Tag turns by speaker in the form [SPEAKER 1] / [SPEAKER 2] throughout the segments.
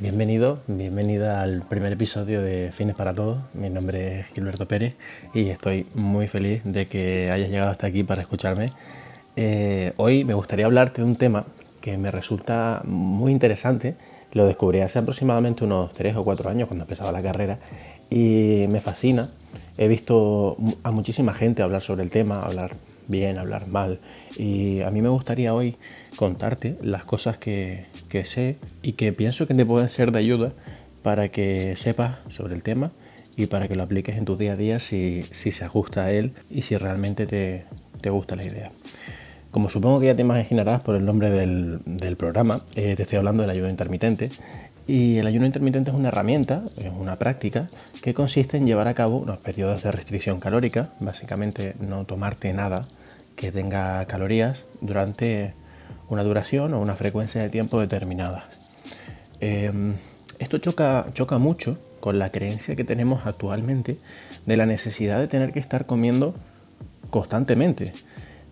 [SPEAKER 1] Bienvenido, bienvenida al primer episodio de Fines para Todos. Mi nombre es Gilberto Pérez y estoy muy feliz de que hayas llegado hasta aquí para escucharme. Eh, hoy me gustaría hablarte de un tema que me resulta muy interesante. Lo descubrí hace aproximadamente unos 3 o 4 años cuando empezaba la carrera y me fascina. He visto a muchísima gente hablar sobre el tema, hablar bien, hablar mal. Y a mí me gustaría hoy contarte las cosas que, que sé y que pienso que te pueden ser de ayuda para que sepas sobre el tema y para que lo apliques en tu día a día si, si se ajusta a él y si realmente te, te, gusta la idea. Como supongo que ya te imaginarás por el nombre del, del programa, eh, te estoy hablando del ayuno intermitente. Y el ayuno intermitente es una herramienta, es una práctica que consiste en llevar a cabo unos periodos de restricción calórica, básicamente no tomarte nada que tenga calorías durante una duración o una frecuencia de tiempo determinadas. Em, esto choca, choca mucho con la creencia que tenemos actualmente de la necesidad de tener que estar comiendo constantemente.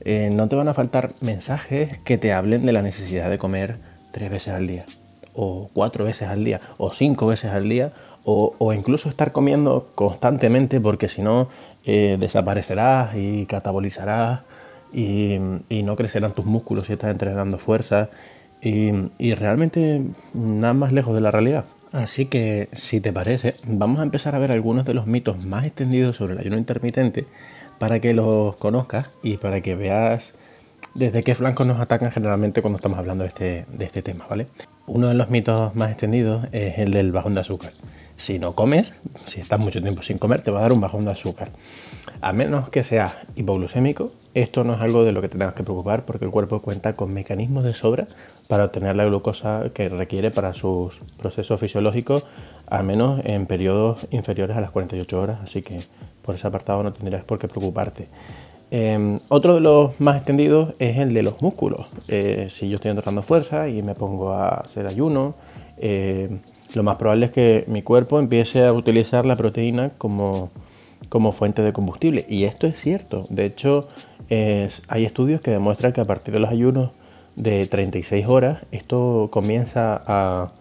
[SPEAKER 1] Eh, no te van a faltar mensajes que te hablen de la necesidad de comer tres veces al día, o cuatro veces al día, o cinco veces al día, o, incluso estar comiendo constantemente porque si no eh, desaparecerás y catabolizarás y, no crecerán tus músculos si estás entrenando fuerza y, realmente nada más lejos de la realidad. Así que si te parece, vamos a empezar a ver algunos de los mitos más extendidos sobre el ayuno intermitente para que los conozcas y para que veas desde qué flancos nos atacan generalmente cuando estamos hablando de este, de este tema, ¿vale? Uno de los mitos más extendidos es el del bajón de azúcar. Si no comes, si estás mucho tiempo sin comer, te va a dar un bajón de azúcar. A menos que seas hipoglucémico, esto no es algo de lo que te tengas que preocupar porque el cuerpo cuenta con mecanismos de sobra para obtener la glucosa que requiere para sus procesos fisiológicos, al menos en periodos inferiores a las 48 horas, así que por ese apartado no tendrías por qué preocuparte. Em, otro de los más extendidos es el de los músculos. Eh, si yo estoy entrenando fuerza y me pongo a hacer ayuno, eh, lo más probable es que mi cuerpo empiece a utilizar la proteína como, como fuente de combustible. Y esto es cierto. De hecho, hay estudios que demuestran que a partir de los ayunos de 36 horas esto comienza a,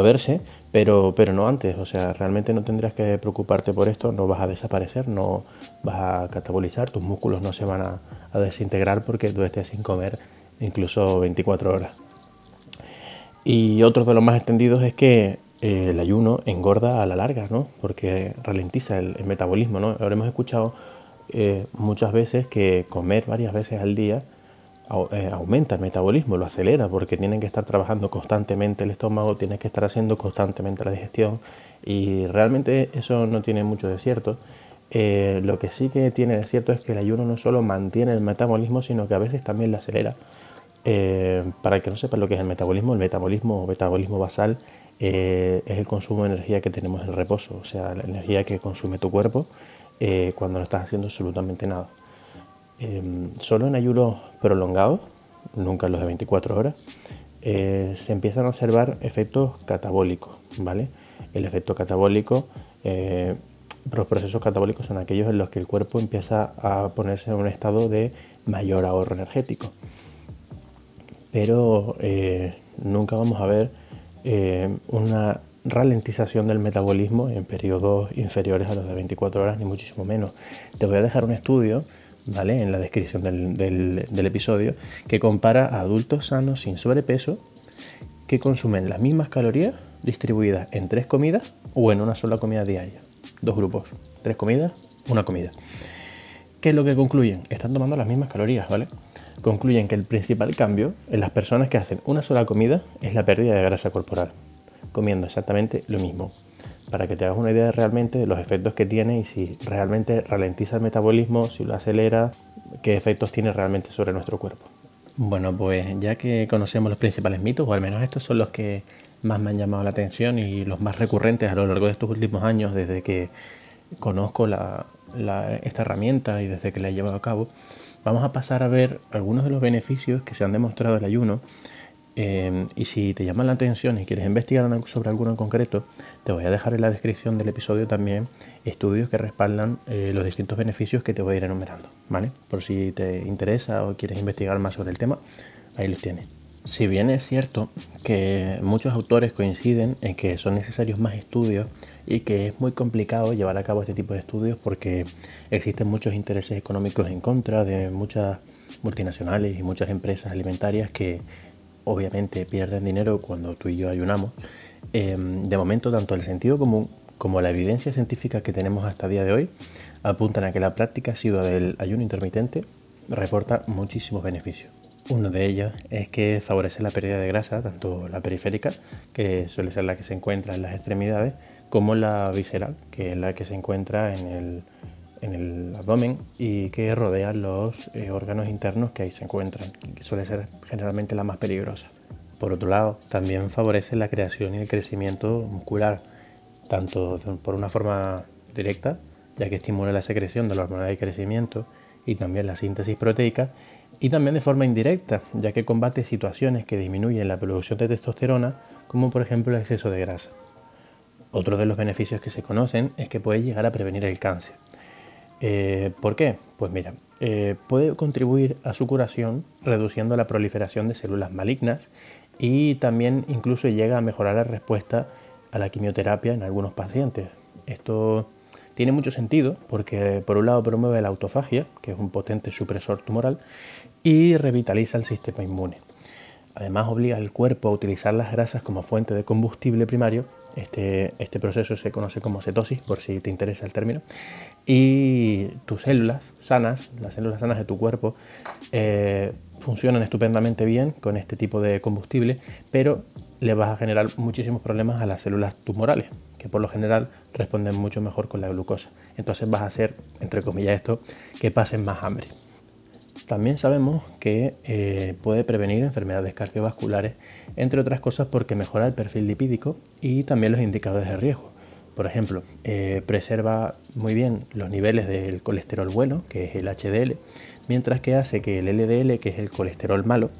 [SPEAKER 1] verse, pero, pero no antes. O sea, realmente no tendrías que preocuparte por esto. No vas a desaparecer, no vas a catabolizar, tus músculos no se van a, desintegrar porque tú estés sin comer incluso 24 horas. Y otro de los más extendidos es que eh, el ayuno engorda a la larga, ¿no? Porque ralentiza el, metabolismo, ¿no? Ahora hemos escuchado eh, muchas veces que comer varias veces al día eh, aumenta el metabolismo, lo acelera, porque tienen que estar trabajando constantemente el estómago, tienen que estar haciendo constantemente la digestión y realmente eso no tiene mucho de cierto. lo que sí que tiene de cierto es que el ayuno no solo mantiene el metabolismo, sino que a veces también lo acelera. para que no sepan lo que es el metabolismo, el metabolismo metabolismo basal eh, es el consumo de energía que tenemos en reposo, o sea, la energía que consume tu cuerpo eh, cuando no estás haciendo absolutamente nada. Em, solo en ayunos prolongados, nunca los de 24 horas, eh, se empiezan a observar efectos catabólicos, ¿vale? El efecto catabólico, los procesos catabólicos son aquellos en los que el cuerpo empieza a ponerse en un estado de mayor ahorro energético. Pero nunca vamos a ver eh, una ralentización del metabolismo en periodos inferiores a los de 24 horas, ni muchísimo menos. Te voy a dejar un estudio ¿vale? en la descripción del, episodio que compara a adultos sanos sin sobrepeso que consumen las mismas calorías distribuidas en tres comidas o en una sola comida diaria. Dos grupos, tres comidas, una comida. ¿Qué es lo que concluyen? Están tomando las mismas calorías, ¿vale? concluyen que el principal cambio en las personas que hacen una sola comida es la pérdida de grasa corporal, comiendo exactamente lo mismo, para que te hagas una idea realmente de los efectos que tiene y si realmente ralentiza el metabolismo, si lo acelera, qué efectos tiene realmente sobre nuestro cuerpo. Bueno, pues ya que conocemos los principales mitos, o al menos estos son los que más me han llamado la atención y los más recurrentes a lo largo de estos últimos años desde que conozco esta herramienta y desde que la he llevado a cabo, vamos a pasar a ver algunos de los beneficios que se han demostrado del ayuno. Eh, y si te llama la atención y quieres investigar sobre alguno en concreto, te voy a dejar en la descripción del episodio también estudios que respaldan eh, los distintos beneficios que te voy a ir enumerando, ¿vale? Por si te interesa o quieres investigar más sobre el tema, ahí los tienes. Si bien es cierto que muchos autores coinciden en que son necesarios más estudios y que es muy complicado llevar a cabo este tipo de estudios porque existen muchos intereses económicos en contra de muchas multinacionales y muchas empresas alimentarias que obviamente pierden dinero cuando tú y yo ayunamos, em, de momento tanto el sentido común como la evidencia científica que tenemos hasta el día de hoy apuntan a que la práctica sido del ayuno intermitente reporta muchísimos beneficios. Uno de ellos es que favorece la pérdida de grasa, tanto la periférica, que suele ser la que se encuentra en las extremidades, como la visceral, que es la que se encuentra en el, en el abdomen y que rodea los eh, órganos internos que ahí se encuentran, que suele ser generalmente la más peligrosa. Por otro lado, también favorece la creación y el crecimiento muscular, tanto por una forma directa, ya que estimula la secreción de la hormona de crecimiento y también la síntesis proteica, y también de forma indirecta, ya que combate situaciones que disminuyen la producción de testosterona, como por ejemplo el exceso de grasa. Otro de los beneficios que se conocen es que puede llegar a prevenir el cáncer. Eh, ¿Por qué? Pues mira, eh, puede contribuir a su curación reduciendo la proliferación de células malignas y también incluso llega a mejorar la respuesta a la quimioterapia en algunos pacientes. Esto tiene mucho sentido porque por un lado promueve la autofagia, que es un potente supresor tumoral, y revitaliza el sistema inmune. Además obliga al cuerpo a utilizar las grasas como fuente de combustible primario. Este, este proceso se conoce como cetosis, por si te interesa el término. Y tus células sanas, las células sanas de tu cuerpo, eh, funcionan estupendamente bien con este tipo de combustible, pero le vas a generar muchísimos problemas a las células tumorales, que por lo general responden mucho mejor con la glucosa. Entonces vas a hacer, entre comillas, esto, que pasen más hambre. También sabemos que eh, puede prevenir enfermedades cardiovasculares, entre otras cosas porque mejora el perfil lipídico y también los indicadores de riesgo. Por ejemplo, eh, preserva muy bien los niveles del colesterol bueno, que es el HDL, mientras que hace que el LDL, que es el colesterol malo,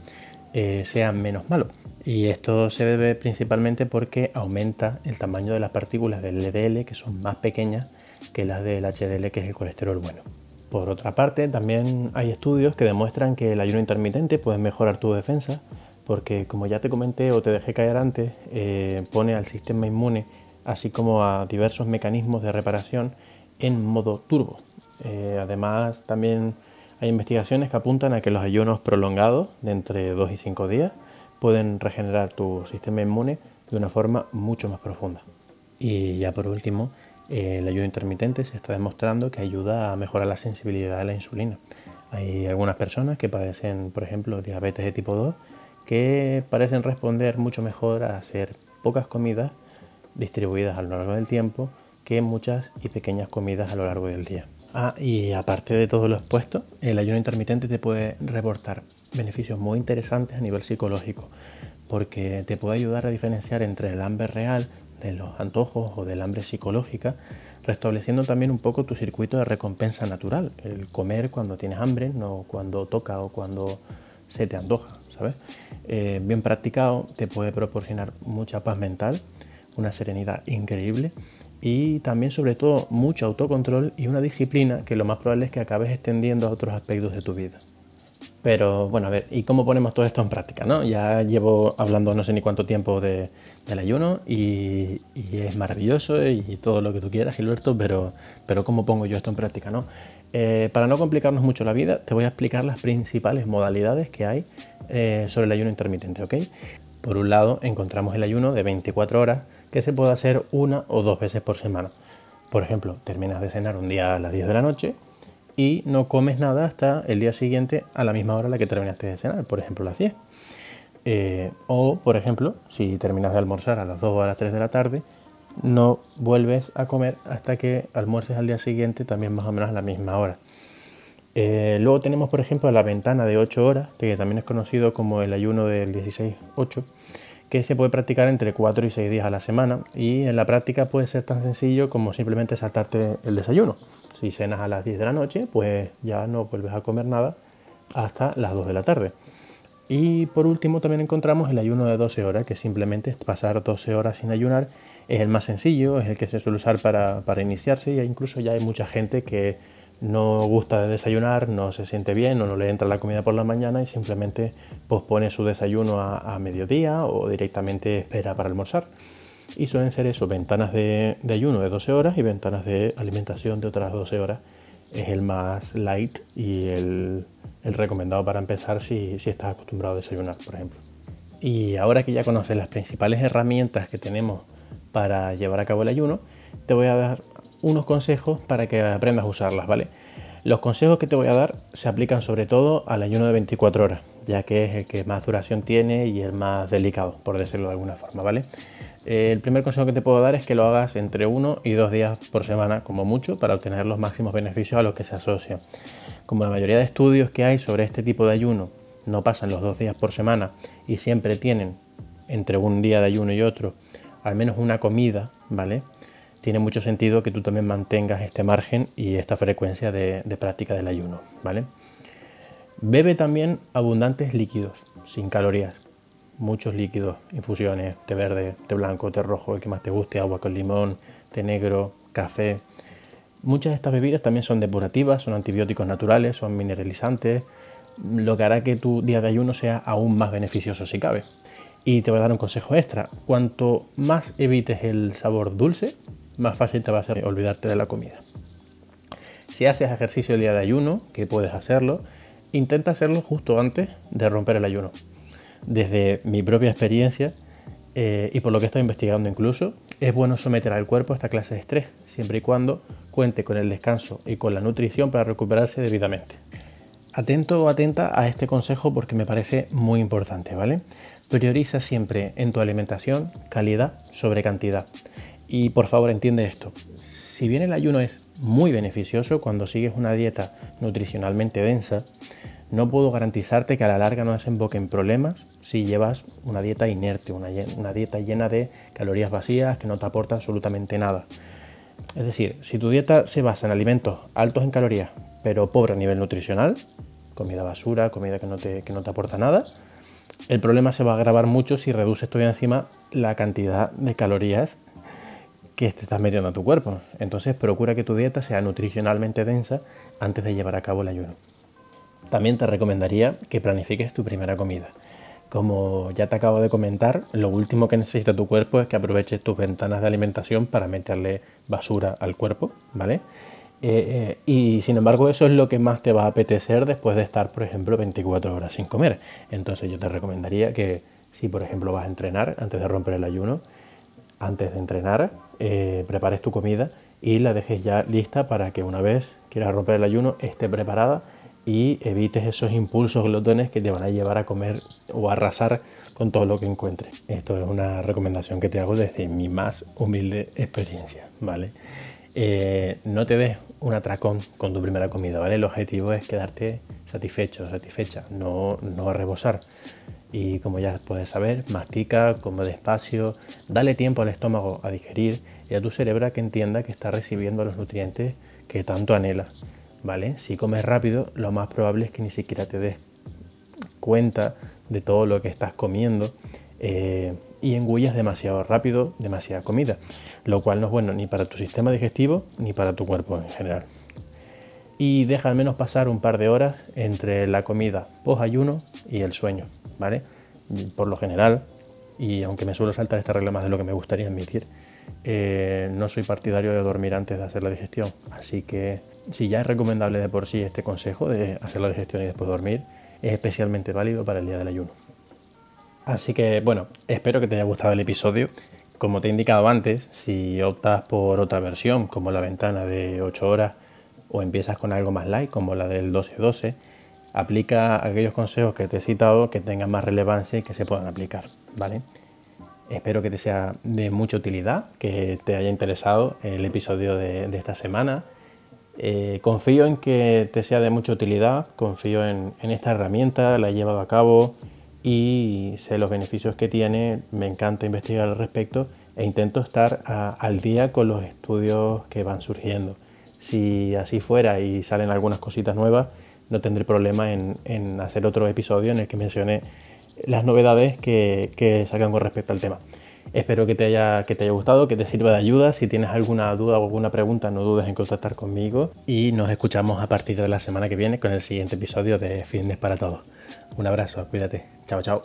[SPEAKER 1] eh, sea menos malo. Y esto se debe principalmente porque aumenta el tamaño de las partículas del LDL, que son más pequeñas que las del HDL, que es el colesterol bueno. Por otra parte, también hay estudios que demuestran que el ayuno intermitente puede mejorar tu defensa, porque como ya te comenté o te dejé caer antes, eh, pone al sistema inmune, así como a diversos mecanismos de reparación, en modo turbo. Eh, además, también hay investigaciones que apuntan a que los ayunos prolongados, de entre 2 y 5 días, pueden regenerar tu sistema inmune de una forma mucho más profunda. Y ya por último, el ayuno intermitente se está demostrando que ayuda a mejorar la sensibilidad a la insulina. Hay algunas personas que padecen, por ejemplo, diabetes de tipo 2, que parecen responder mucho mejor a hacer pocas comidas distribuidas a lo largo del tiempo que muchas y pequeñas comidas a lo largo del día. Ah, y aparte de todo lo expuesto, el ayuno intermitente te puede reportar beneficios muy interesantes a nivel psicológico, porque te puede ayudar a diferenciar entre el hambre real de los antojos o del hambre psicológica, restableciendo también un poco tu circuito de recompensa natural, el comer cuando tienes hambre, no cuando toca o cuando se te antoja, ¿sabes? Eh, bien practicado te puede proporcionar mucha paz mental, una serenidad increíble y también sobre todo mucho autocontrol y una disciplina que lo más probable es que acabes extendiendo a otros aspectos de tu vida. Pero bueno, a ver, ¿y cómo ponemos todo esto en práctica? ¿no? Ya llevo hablando no sé ni cuánto tiempo de, del ayuno y, es maravilloso y todo lo que tú quieras, Gilberto, pero, pero ¿cómo pongo yo esto en práctica? ¿no? Eh, para no complicarnos mucho la vida, te voy a explicar las principales modalidades que hay eh, sobre el ayuno intermitente. ¿ok? Por un lado, encontramos el ayuno de 24 horas que se puede hacer una o dos veces por semana. Por ejemplo, terminas de cenar un día a las 10 de la noche y no comes nada hasta el día siguiente a la misma hora a la que terminaste de cenar, por ejemplo las 10. Eh, o, por ejemplo, si terminas de almorzar a las 2 o a las 3 de la tarde, no vuelves a comer hasta que almuerces al día siguiente también más o menos a la misma hora. Eh, luego tenemos, por ejemplo, la ventana de 8 horas, que también es conocido como el ayuno del 16-8, que se puede practicar entre 4 y 6 días a la semana y en la práctica puede ser tan sencillo como simplemente saltarte el desayuno. Si cenas a las 10 de la noche, pues ya no vuelves a comer nada hasta las 2 de la tarde. Y por último también encontramos el ayuno de 12 horas, que simplemente es pasar 12 horas sin ayunar. Es el más sencillo, es el que se suele usar para, para iniciarse y incluso ya hay mucha gente que no gusta de desayunar, no se siente bien o no le entra la comida por la mañana y simplemente pospone su desayuno a, mediodía o directamente espera para almorzar. Y suelen ser eso, ventanas de, ayuno de 12 horas y ventanas de alimentación de otras 12 horas. Es el más light y el, recomendado para empezar si, si estás acostumbrado a desayunar, por ejemplo. Y ahora que ya conoces las principales herramientas que tenemos para llevar a cabo el ayuno, te voy a dar unos consejos para que aprendas a usarlas, ¿vale? Los consejos que te voy a dar se aplican sobre todo al ayuno de 24 horas, ya que es el que más duración tiene y el más delicado, por decirlo de alguna forma, ¿vale? Eh, el primer consejo que te puedo dar es que lo hagas entre uno y dos días por semana, como mucho, para obtener los máximos beneficios a los que se asocia. Como la mayoría de estudios que hay sobre este tipo de ayuno no pasan los dos días por semana y siempre tienen entre un día de ayuno y otro al menos una comida, ¿vale? tiene mucho sentido que tú también mantengas este margen y esta frecuencia de, práctica del ayuno, ¿vale? Bebe también abundantes líquidos, sin calorías, muchos líquidos, infusiones, té verde, té blanco, té rojo, el que más te guste, agua con limón, té negro, café. Muchas de estas bebidas también son depurativas, son antibióticos naturales, son mineralizantes, lo que hará que tu día de ayuno sea aún más beneficioso si cabe. Y te voy a dar un consejo extra. Cuanto más evites el sabor dulce, más fácil te va a ser olvidarte de la comida. Si haces ejercicio el día de ayuno, que puedes hacerlo, intenta hacerlo justo antes de romper el ayuno. Desde mi propia experiencia eh, y por lo que estoy investigando incluso, es bueno someter al cuerpo a esta clase de estrés, siempre y cuando cuente con el descanso y con la nutrición para recuperarse debidamente. Atento o atenta a este consejo porque me parece muy importante, ¿vale? Prioriza siempre en tu alimentación calidad sobre cantidad. Y por favor entiende esto. Si bien el ayuno es muy beneficioso cuando sigues una dieta nutricionalmente densa, no puedo garantizarte que a la larga no desemboque en problemas si llevas una dieta inerte, una, una, dieta llena de calorías vacías que no te aporta absolutamente nada. Es decir, si tu dieta se basa en alimentos altos en calorías, pero pobre a nivel nutricional, comida basura, comida que no te, que no te aporta nada, el problema se va a agravar mucho si reduces todavía encima la cantidad de calorías que te estás metiendo a tu cuerpo. Entonces procura que tu dieta sea nutricionalmente densa antes de llevar a cabo el ayuno. También te recomendaría que planifiques tu primera comida. Como ya te acabo de comentar, lo último que necesita tu cuerpo es que aproveches tus ventanas de alimentación para meterle basura al cuerpo, ¿vale? Eh, eh, y sin embargo eso es lo que más te va a apetecer después de estar, por ejemplo, 24 horas sin comer. Entonces yo te recomendaría que si, por ejemplo, vas a entrenar antes de romper el ayuno, antes de entrenar, eh, prepares tu comida y la dejes ya lista para que una vez quieras romper el ayuno esté preparada y evites esos impulsos glotones que te van a llevar a comer o a arrasar con todo lo que encuentres. Esto es una recomendación que te hago desde mi más humilde experiencia, ¿vale? Eh, no te des un atracón con tu primera comida, ¿vale? El objetivo es quedarte satisfecho, satisfecha, no, no rebosar y como ya puedes saber, mastica, come despacio, dale tiempo al estómago a digerir y a tu cerebro que entienda que está recibiendo los nutrientes que tanto anhela. ¿Vale? Si comes rápido, lo más probable es que ni siquiera te des cuenta de todo lo que estás comiendo eh, y engullas demasiado rápido demasiada comida, lo cual no es bueno ni para tu sistema digestivo ni para tu cuerpo en general. Y deja al menos pasar un par de horas entre la comida post ayuno y el sueño. ¿vale? Por lo general, y aunque me suelo saltar esta regla más de lo que me gustaría admitir, eh, no soy partidario de dormir antes de hacer la digestión. Así que si ya es recomendable de por sí este consejo de hacer la digestión y después dormir, es especialmente válido para el día del ayuno. Así que bueno, espero que te haya gustado el episodio. Como te he indicado antes, si optas por otra versión como la ventana de 8 horas o empiezas con algo más light como la del 12-12, aplica aquellos consejos que te he citado que tengan más relevancia y que se puedan aplicar, ¿vale? Espero que te sea de mucha utilidad, que te haya interesado el episodio de, esta semana. Eh, confío en que te sea de mucha utilidad, confío en, esta herramienta, la he llevado a cabo y sé los beneficios que tiene, me encanta investigar al respecto e intento estar al día con los estudios que van surgiendo. Si así fuera y salen algunas cositas nuevas, no tendré problema en, hacer otro episodio en el que mencione las novedades que, que, sacan con respecto al tema. Espero que te, haya, que te haya gustado, que te sirva de ayuda. Si tienes alguna duda o alguna pregunta, no dudes en contactar conmigo. Y nos escuchamos a partir de la semana que viene con el siguiente episodio de Fitness para Todos. Un abrazo, cuídate. Chao, chao.